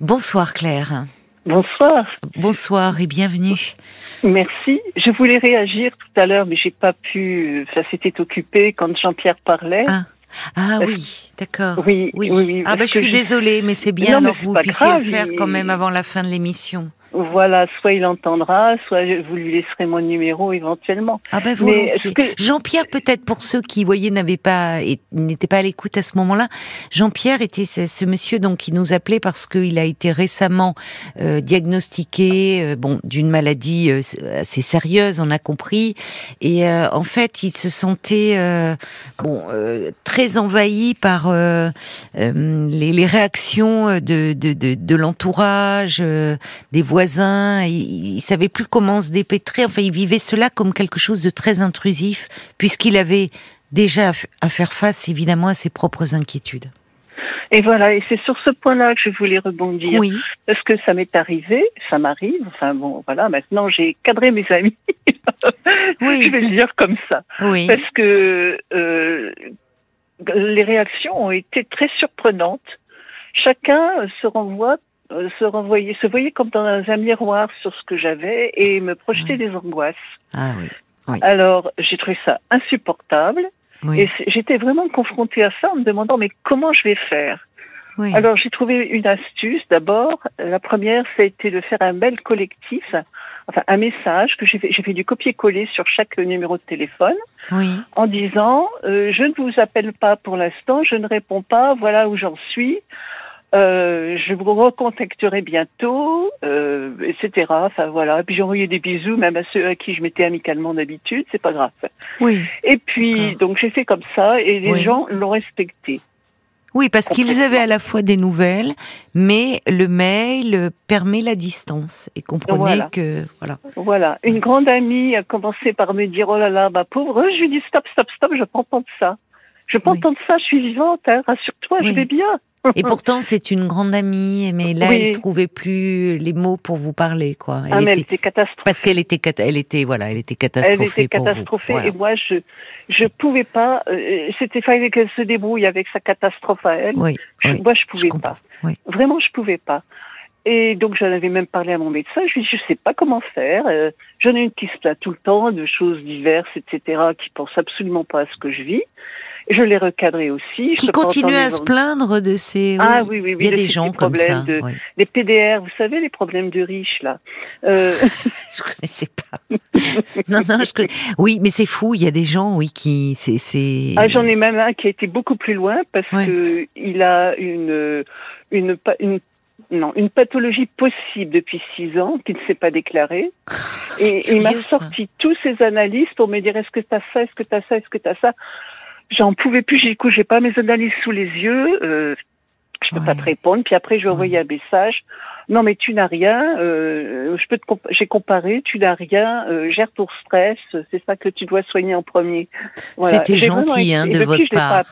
Bonsoir Claire. Bonsoir. Bonsoir et bienvenue. Merci. Je voulais réagir tout à l'heure, mais j'ai pas pu. Ça s'était occupé quand Jean-Pierre parlait. Ah, ah oui, d'accord. Oui, oui, oui. ah bah, je suis désolée, mais c'est bien alors que vous puissiez le faire quand même avant la fin de l'émission. Voilà, soit il entendra, soit vous lui laisserez mon numéro éventuellement. Ah ben volontiers. Jean-Pierre, peut-être pour ceux qui, voyez, n'avaient pas, n'étaient pas à l'écoute à ce moment-là. Jean-Pierre était ce, monsieur donc qui nous appelait parce qu'il a été récemment euh, diagnostiqué, euh, bon, d'une maladie euh, assez sérieuse, on a compris, et en fait, il se sentait bon très envahi par les, les, réactions de de, de, de l'entourage, des voisins il, savait plus comment se dépêtrer. Enfin, il vivait cela comme quelque chose de très intrusif, puisqu'il avait déjà à faire face évidemment à ses propres inquiétudes. Et voilà, et c'est sur ce point-là que je voulais rebondir. Oui. Parce que ça m'est arrivé, ça m'arrive, enfin bon, voilà, maintenant j'ai cadré mes amis. oui. Je vais le dire comme ça. Oui. Parce que euh, les réactions ont été très surprenantes. Chacun se renvoie euh, se renvoyer, se voyer comme dans un miroir sur ce que j'avais et me projeter des angoisses. Ah oui. Alors j'ai trouvé ça insupportable et j'étais vraiment confrontée à ça en me demandant mais comment je vais faire? Alors j'ai trouvé une astuce. D'abord, la première, ça a été de faire un mail collectif, enfin un message que j'ai fait, j'ai fait du copier-coller sur chaque numéro de téléphone, oui. en disant euh, je ne vous appelle pas pour l'instant, je ne réponds pas, voilà où j'en suis. Euh, je vous recontacterai bientôt, euh, etc. Enfin voilà. Et puis j'ai envoyé des bisous, même à ceux à qui je m'étais amicalement d'habitude, c'est pas grave. Oui. Et puis donc j'ai fait comme ça et les gens l'ont respecté. Oui, parce qu'ils avaient à la fois des nouvelles, mais le mail permet la distance. Et comprenez que voilà. Voilà. Une grande amie a commencé par me dire oh là là, ma pauvre. Je lui dis stop, stop, stop. Je prends pas de ça. Je prends pas de ça. Je suis vivante. Hein, Rassure-toi, je vais bien. Et pourtant, c'est une grande amie, mais là, elle trouvait plus les mots pour vous parler, quoi. Elle ah, mais était... elle était catastrophée. Parce qu'elle était, elle était, voilà, elle était catastrophée. Elle était catastrophée, et moi, je, je pouvais pas. Euh, c'était fallait qu'elle se débrouille avec sa catastrophe à elle. Oui, moi, je pouvais pas. Vraiment, je pouvais pas. Et donc j'en avais même parlé à mon médecin. Je lui ai dit, je sais pas comment faire. Euh, J'en ai une qui se plaint tout le temps de choses diverses, etc., qui pense absolument pas à ce que je vis. Je l'ai recadré aussi. Qui continue à se plaindre de ces. Ah oui, oui, oui. Il y a des gens comme ça. De... Les PDR, vous savez, les problèmes de riches, là. Euh... je connaissais pas. non, non, je connais... Oui, mais c'est fou. Il y a des gens, oui, qui. c'est. Ah, j'en ai même un qui a été beaucoup plus loin parce que il a une, une, une non, une pathologie possible depuis six ans qui ne s'est pas déclarée. et il m'a sorti tous ces analyses pour me dire est-ce que tu as ça, est-ce que tu as ça, est-ce que tu as ça? J'en pouvais plus, j'ai j'ai pas mes analyses sous les yeux, euh, je peux pas te répondre. Puis après, je lui ai envoyé un message. Non, mais tu n'as rien. Euh, je peux te j'ai comparé. Tu n'as rien. Euh, gère ton stress. C'est ça que tu dois soigner en premier. Voilà. C'était gentil hein, de votre part.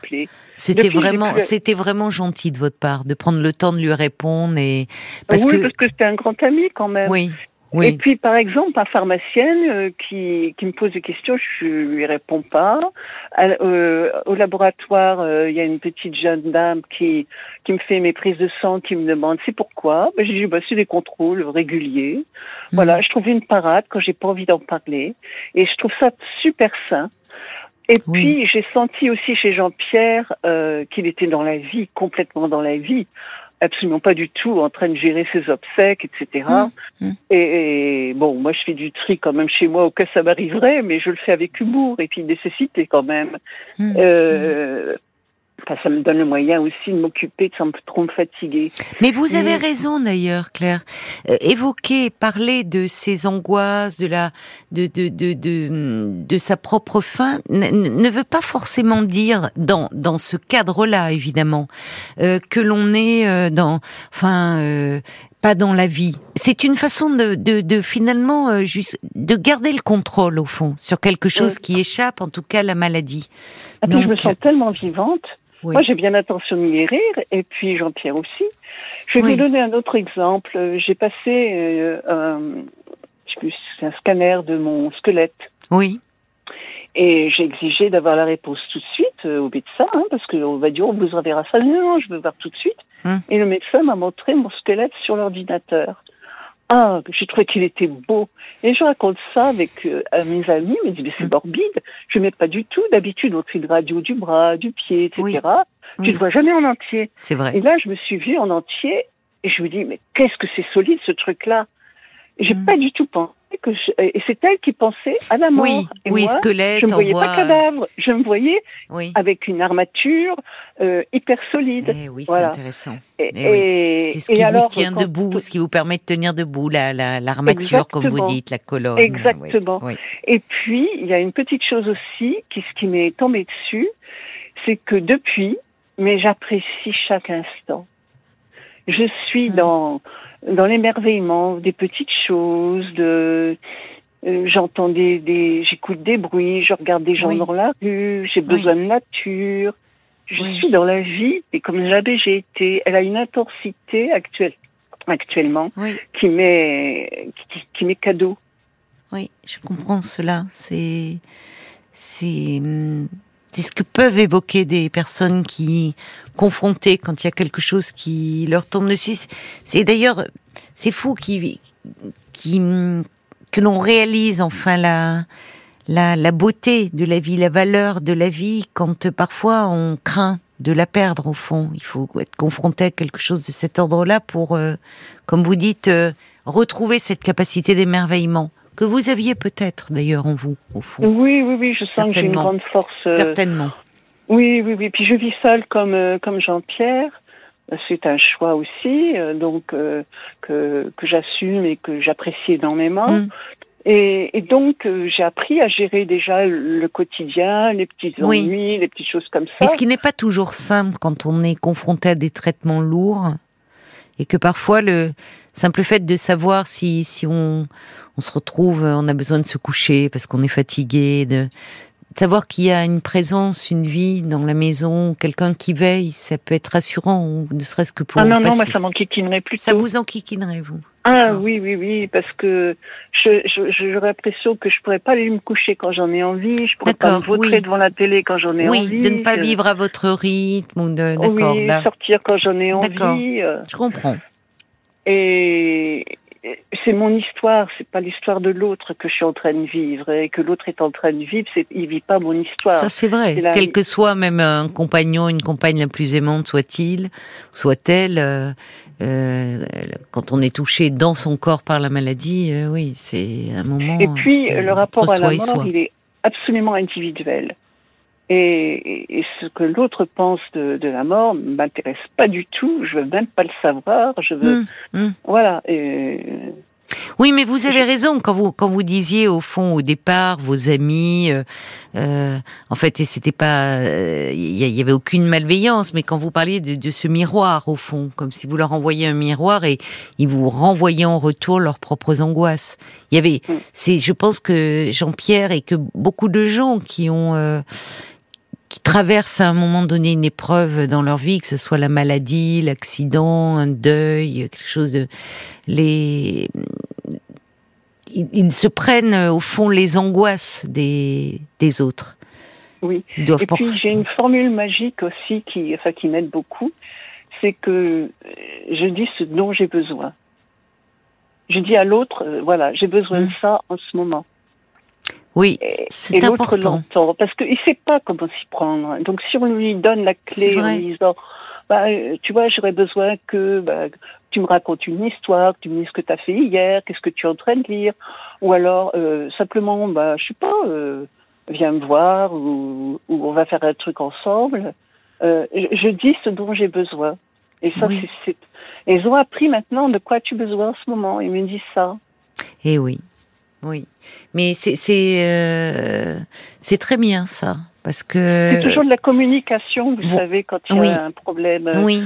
C'était vraiment, c'était vraiment gentil de votre part de prendre le temps de lui répondre et parce oui, que parce que c'était un grand ami quand même. Oui. Et puis, par exemple, ma pharmacienne euh, qui, qui me pose des questions, je lui réponds pas. Euh, au laboratoire, euh, il y a une petite jeune dame qui, qui me fait mes prises de sang, qui me demande c'est pourquoi? Ben, j'ai dit bah, c'est des contrôles réguliers. Hmm. Voilà, je trouve une parade quand j'ai pas envie d'en parler, et je trouve ça super sain. Et puis j'ai senti aussi chez Jean-Pierre qu'il était dans la vie, complètement dans la vie absolument pas du tout en train de gérer ses obsèques, etc. Mmh, mmh. Et, bon, moi je fais du tri quand même chez moi au cas ça m'arriverait, mais je le fais avec humour et puis nécessité quand même. Mmh, euh, ça me donne le moyen aussi de m'occuper sans trop me fatiguer. Mais vous avez raison d'ailleurs, Claire. Euh, évoquer, parler de ses angoisses, de la, de de de de, de sa propre fin, ne veut pas forcément dire dans dans ce cadre-là, évidemment, euh, que l'on est euh, dans, enfin. Euh, pas dans la vie. C'est une façon de, de, de finalement euh, juste de garder le contrôle au fond sur quelque chose qui échappe, en tout cas la maladie. Donc, je me sens tellement vivante moi, j'ai bien intentionné les rire, et puis Jean-Pierre aussi. Je vais vous donner un autre exemple. J'ai passé euh, un, un scanner de mon squelette. Oui. Et j'ai exigé d'avoir la réponse tout de suite euh, au médecin, hein, parce qu'on va dire, on vous enverra ça. Non, non, je veux voir tout de suite. Hum. Et le médecin m'a montré mon squelette sur l'ordinateur. Ah, j'ai trouvé qu'il était beau. Et je raconte ça avec euh, à mes amis, ils me disent, mais c'est hum. morbide. Je mets pas du tout. D'habitude, on fait de radio du bras, du pied, etc. Tu ne vois jamais en entier. C'est vrai. Et là, je me suis vue en entier et je me dis, mais qu'est-ce que c'est solide ce truc-là? J'ai hmm. pas du tout pensé que et c'est elle qui pensait à la mort. Oui, et oui, squelette. Je ne voyais pas cadavre, je me voyais avec une armature euh, hyper solide. Eh oui, c'est intéressant. Et, eh c'est ce qui vous tient debout, ce qui vous permet de tenir debout, la l'armature, comme vous dites, la colonne. Exactement. Et puis il y a une petite chose aussi qui ce qui m'est tombé dessus, c'est que depuis, mais j'apprécie chaque instant. Je suis hmm. dans dans l'émerveillement des petites choses, de euh, j'entends des, des j'écoute des bruits, je regarde des gens dans la rue, j'ai besoin de nature. Je suis dans la vie et comme jamais j'ai été, elle a une intensité actuelle actuellement qui m'est qui, qui m'est cadeau. Oui, je comprends cela. C'est c'est hum, c'est ce que peuvent évoquer des personnes qui confrontées quand il y a quelque chose qui leur tombe dessus? C'est d'ailleurs c'est fou qui que l'on réalise enfin la, la la beauté de la vie, la valeur de la vie quand parfois on craint de la perdre au fond. Il faut être confronté à quelque chose de cet ordre-là pour, euh, comme vous dites, euh, retrouver cette capacité d'émerveillement que vous aviez peut-être d'ailleurs en vous, au fond. Oui, oui, oui, je sens que j'ai une grande force. Euh, Certainement. Oui, oui, oui. Puis je vis seule comme, euh, comme Jean-Pierre. C'est un choix aussi, euh, donc que, que j'assume et que j'apprécie énormément. Mm. Et, et, donc, j'ai appris à gérer déjà le quotidien, les petits ennuis, les petites choses comme ça. Mais ce qui n'est pas toujours simple quand on est confronté à des traitements lourds, et que parfois le simple fait de savoir si, si on, on se retrouve, on a besoin de se coucher parce qu'on est fatigué, de savoir qu'il y a une présence, une vie dans la maison, quelqu'un qui veille, ça peut être rassurant, ou ne serait-ce que pour. Ah non, non, moi ça m'enquiquinerait plutôt. Ça vous enquiquinerait, vous? Ah oui, oui, oui, parce que j'aurais je, l'impression que je pourrais pas aller me coucher quand j'en ai envie, je pourrais pas me vautrer devant la télé quand j'en ai envie. Oui, de ne pas vivre à votre rythme, ou de, d'accord. Oui, sortir quand j'en ai envie. Euh. Je comprends. Et, c'est mon histoire, c'est pas l'histoire de l'autre que je suis en train de vivre et que l'autre est en train de vivre, c'est il vit pas mon histoire. Ça c'est vrai. Quel que soit même un compagnon, une compagne la plus aimante soit-il, soit-elle, euh, euh, quand on est touché dans son corps par la maladie, euh, oui, c'est un moment. Et puis le rapport à la mort, il est absolument individuel. Et, ce que l'autre pense de, de, la mort m'intéresse pas du tout. Je veux même pas le savoir. Je veux, hum, hum. voilà. Et, oui, mais vous avez raison quand vous quand vous disiez au fond au départ vos amis, euh, euh en fait, et c'était pas, il euh, y, avait aucune malveillance, mais quand vous parliez de, de, ce miroir au fond, comme si vous leur envoyiez un miroir et ils vous renvoyaient en retour leurs propres angoisses. Il y avait, hum. c'est, je pense que Jean-Pierre et que beaucoup de gens qui ont euh, qui traversent à un moment donné une épreuve dans leur vie, que ce soit la maladie, l'accident, un deuil, quelque chose de les ils, se prennent au fond les angoisses des, des autres. Oui. Et puis j'ai une formule magique aussi qui, enfin, qui m'aide beaucoup, c'est que je dis ce dont j'ai besoin. Je dis à l'autre, euh, voilà, j'ai besoin de mmh. ça en ce moment. Oui, c'est important. l'entend parce qu'il ne sait pas comment s'y prendre. Donc si on lui donne la clé en disant, bah, tu vois, j'aurais besoin que bah, tu me racontes une histoire, que tu me dises ce que tu as fait hier, qu'est-ce que tu es en train de lire, ou alors euh, simplement, bah, je sais pas, euh, viens me voir ou, ou, on va faire un truc ensemble. Euh, je, dis ce dont j'ai besoin. Et ça, c'est, ils ont appris maintenant de quoi tu as besoin en ce moment. Ils me disent ça. Eh oui, oui, mais c'est euh, très bien ça, parce que c'est toujours de la communication, vous savez, quand il y a un problème. Euh, oui.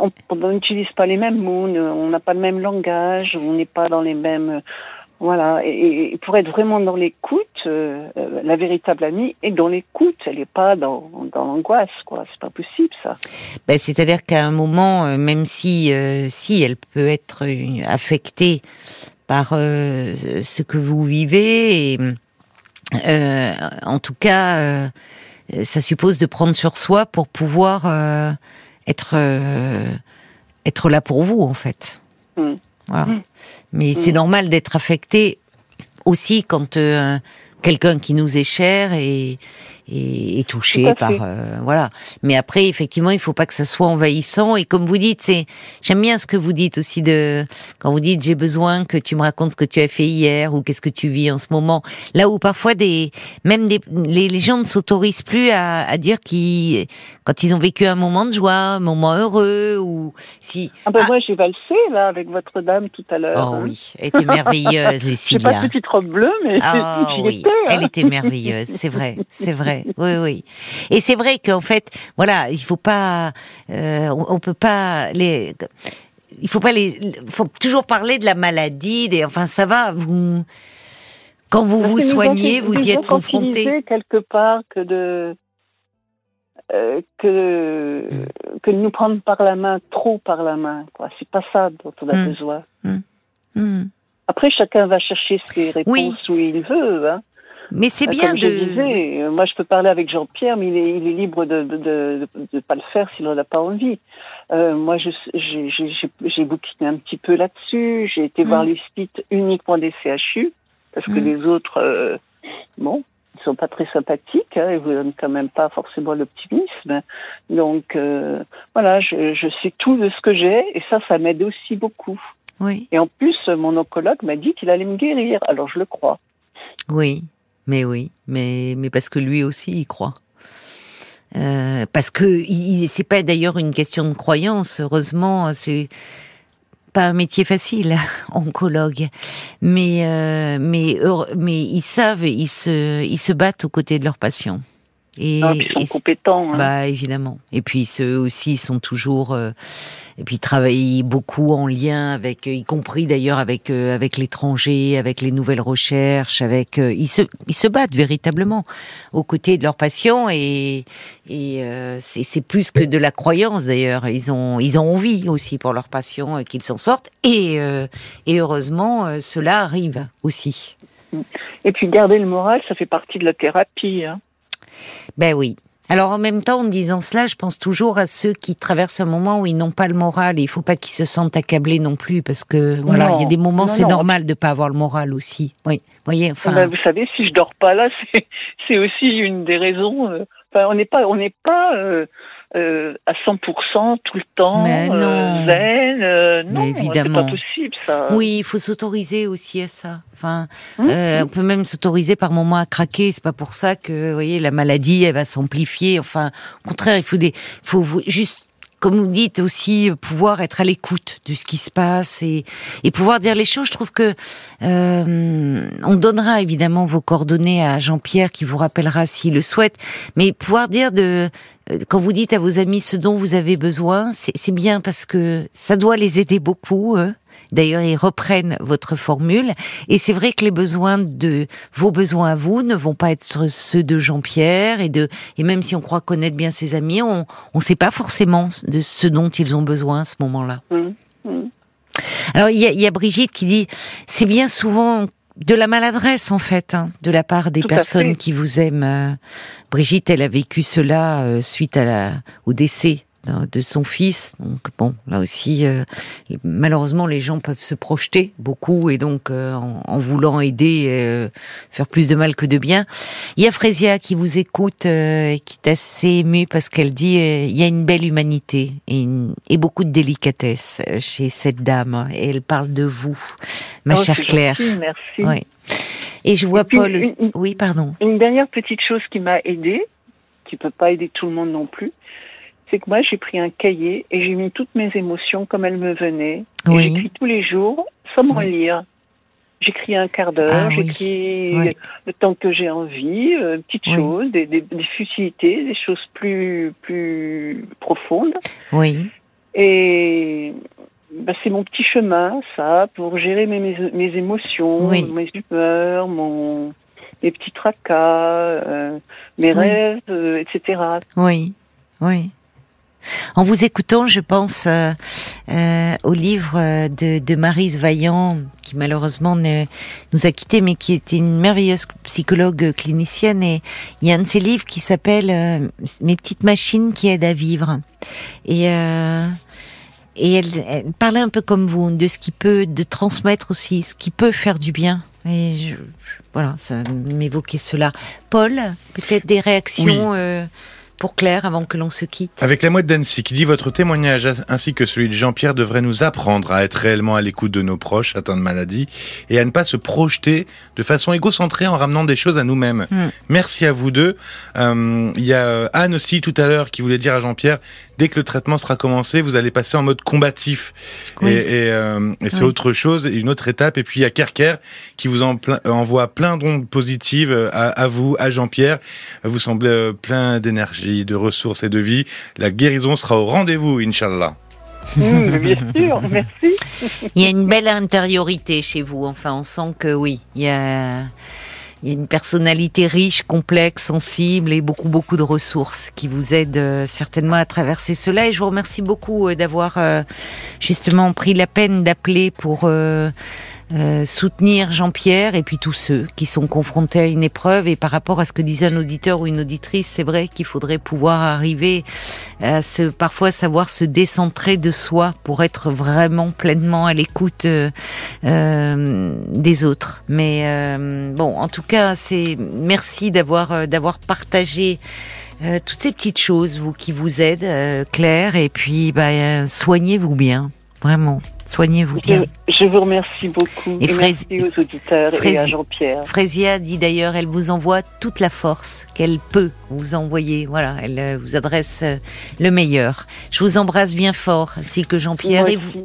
On n'utilise pas les mêmes mots, on n'a pas le même langage, on n'est pas dans les mêmes. Voilà, et, pour être vraiment dans l'écoute, euh, la véritable amie est dans l'écoute, elle n'est pas dans, dans l'angoisse, quoi. C'est pas possible, ça. Ben, c'est-à-dire qu'à un moment, même si si elle peut être affectée par euh, ce que vous vivez. Et, euh, en tout cas, euh, ça suppose de prendre sur soi pour pouvoir être être là pour vous en fait. Mm. Voilà. Mm. Mais c'est normal d'être affecté aussi quand quelqu'un qui nous est cher est, est, est touché par euh, voilà. Mais après, effectivement, il faut pas que ça soit envahissant. Et comme vous dites, c'est j'aime bien ce que vous dites aussi de quand vous dites j'ai besoin que tu me racontes ce que tu as fait hier ou qu'est-ce que tu vis en ce moment. Là où parfois des même des les, les gens ne s'autorisent plus à, à dire qu'ils quand ils ont vécu un moment de joie, un moment heureux ou si Ah ben Ah. moi j'ai valsé là avec votre dame tout à l'heure. Oh hein. oui, elle était merveilleuse, J'ai Lucilia. pas de petite robe bleue, mais Ah j'y oui, hein. elle était merveilleuse, c'est vrai, c'est vrai, oui, oui. Et c'est vrai qu'en fait, voilà, il faut pas, euh, on, peut pas les, il faut pas les, faut toujours parler de la maladie, des, enfin ça va, vous, quand vous Parce vous soignez, vous y êtes confronté. quelque part que de euh, que que de nous prendre par la main trop par la main quoi c'est pas ça dont on a Mm. besoin Hmm. après chacun va chercher ses réponses Oui. où il veut hein. Mais c'est Euh, bien Comme de, je disais, euh, moi je peux parler avec Jean-Pierre, mais il est, il est libre de de, de, de pas le faire s'il n'en a pas envie. Euh, moi, j'ai bouquiné un petit peu là-dessus. J'ai été Mm. voir les sites uniquement des CHU parce que Mm. les autres, euh, bon, ils sont pas très sympathiques. Hein, ils vous donnent quand même pas forcément l'optimisme. Donc euh, voilà, je, je sais tout de ce que j'ai et ça, ça m'aide aussi beaucoup. oui, Et en plus, mon oncologue m'a dit qu'il allait me guérir. Alors je le crois. oui, mais oui, mais mais parce que lui aussi il croit. Euh, parce que c'est pas d'ailleurs une question de croyance. Heureusement, c'est pas un métier facile, oncologue. Mais euh, mais mais ils savent, ils se ils se battent aux côtés de leurs patients. Et, Ah, ils sont et- compétents. hein. bah évidemment. Et puis ceux aussi sont toujours euh, et puis ils travaillent beaucoup en lien avec, euh, y compris d'ailleurs avec euh, avec l'étranger, avec les nouvelles recherches, avec euh, ils se ils se battent véritablement aux côtés de leurs patients et et euh, c'est c'est plus que de la croyance d'ailleurs. Ils ont ils ont envie aussi pour leurs patients qu'ils s'en sortent et euh, et heureusement cela arrive aussi. Et puis garder le moral, ça fait partie de la thérapie. Hein. Ben oui. Alors en même temps, en disant cela, je pense toujours à ceux qui traversent un moment où ils n'ont pas le moral et il faut pas qu'ils se sentent accablés non plus parce que voilà, Non. il y a des moments c'est normal de pas avoir le moral aussi. Oui, voyez, enfin Ben, vous savez, si je dors pas là, c'est c'est aussi une des raisons. euh, Enfin, on n'est pas, on n'est pas euh, euh, à 100% tout le temps Mais euh, non. zen. euh, non, c'est pas possible ça. oui, il faut s'autoriser aussi à ça. Enfin, euh, on peut même s'autoriser par moments à craquer. C'est pas pour ça que, vous voyez, la maladie, elle va s'amplifier. Enfin, au contraire, il faut des, faut juste, comme vous dites aussi, pouvoir être à l'écoute de ce qui se passe et, et pouvoir dire les choses. Je trouve que euh, on donnera évidemment vos coordonnées à Jean-Pierre qui vous rappellera s'il le souhaite. Mais pouvoir dire de euh, quand vous dites à vos amis ce dont vous avez besoin, c'est bien parce que ça doit les aider beaucoup. eux. D'ailleurs, ils reprennent votre formule. Et c'est vrai que les besoins de vos besoins à vous ne vont pas être ceux de Jean-Pierre et de et même si on croit connaître bien ses amis, on on sait pas forcément de ce dont ils ont besoin à ce moment-là. hum, hum. Alors il y a, il y a Brigitte qui dit c'est bien souvent de la maladresse en fait hein, de la part des Tout personnes qui vous aiment. euh. Brigitte, elle a vécu cela euh, suite à la au décès de son fils. Donc bon, là aussi, euh, malheureusement, les gens peuvent se projeter beaucoup et donc euh, en, en voulant aider, euh, faire plus de mal que de bien. Il y a Frésia qui vous écoute et qui est assez émue parce qu'elle dit il y a une belle humanité et, une- et beaucoup de délicatesse chez cette dame et elle parle de vous, ma Oh, chère Claire. gentil, merci. Ouais. Et je vois Et puis, Paul. une- une- Oui, pardon. Une dernière petite chose qui m'a aidée, qui peut pas aider tout le monde non plus, c'est que moi j'ai pris un cahier et j'ai mis toutes mes émotions comme elles me venaient. Et Oui. J'écris tous les jours sans m'en Oui. lire. J'écris un quart d'heure, Ah j'écris Oui. le temps que j'ai envie, euh, petites choses, des, des, des futilités, des choses plus plus profondes. Oui. Et bah, c'est mon petit chemin, ça, pour gérer mes, mes, mes émotions, mes humeurs, mon, mes petits tracas, euh, mes rêves, euh, etc. Oui. Oui. En vous écoutant, je pense euh, euh, au livre de, de Marise Vaillant, qui malheureusement ne, nous a quittés, mais qui était une merveilleuse psychologue clinicienne. Et il y a un de ses livres qui s'appelle euh, Mes petites machines qui aident à vivre. Et et elle, parlait un peu comme vous de ce qui peut, de transmettre aussi, ce qui peut faire du bien. Et je, voilà, ça m'évoquait cela. Paul, peut-être des réactions pour Claire avant que l'on se quitte Avec la mouette d'Annecy qui dit votre témoignage ainsi que celui de Jean-Pierre devrait nous apprendre à être réellement à l'écoute de nos proches atteints de maladie et à ne pas se projeter de façon égocentrée en ramenant des choses à nous-mêmes. Hmm. Merci à vous deux. Euh, il y a Anne aussi tout à l'heure qui voulait dire à Jean-Pierre dès que le traitement sera commencé, vous allez passer en mode combatif. Et, euh, c'est autre chose, une autre étape. Et puis il y a Kerker qui vous envoie plein d'ondes positives à, à, vous, à Jean-Pierre. Vous semblez euh, plein d'énergie, de ressources et de vie. La guérison sera au rendez-vous, Inch'Allah. Mmh, bien sûr, merci. Il y a une belle intériorité chez vous. Enfin, on sent que oui, il y a il y a une personnalité riche, complexe, sensible et beaucoup beaucoup de ressources qui vous aident euh, certainement à traverser cela. Et je vous remercie beaucoup euh, d'avoir euh, justement pris la peine d'appeler pour euh, soutenir Jean-Pierre et puis tous ceux qui sont confrontés à une épreuve. Et par rapport à ce que disait un auditeur ou une auditrice, c'est vrai qu'il faudrait pouvoir arriver à se, parfois savoir se décentrer de soi pour être vraiment pleinement à l'écoute euh, euh des autres. Mais euh, bon, en tout cas, c'est merci d'avoir d'avoir partagé. toutes ces petites choses, vous qui vous aident, Claire, et puis bah, soignez-vous bien. Vraiment, soignez-vous bien. Je, vous remercie beaucoup. Et, merci aux auditeurs et à Jean-Pierre. Frésia dit d'ailleurs, elle vous envoie toute la force qu'elle peut vous envoyer. Voilà, elle euh, vous adresse euh, le meilleur. Je vous embrasse bien fort, ainsi que Jean-Pierre. Et vous,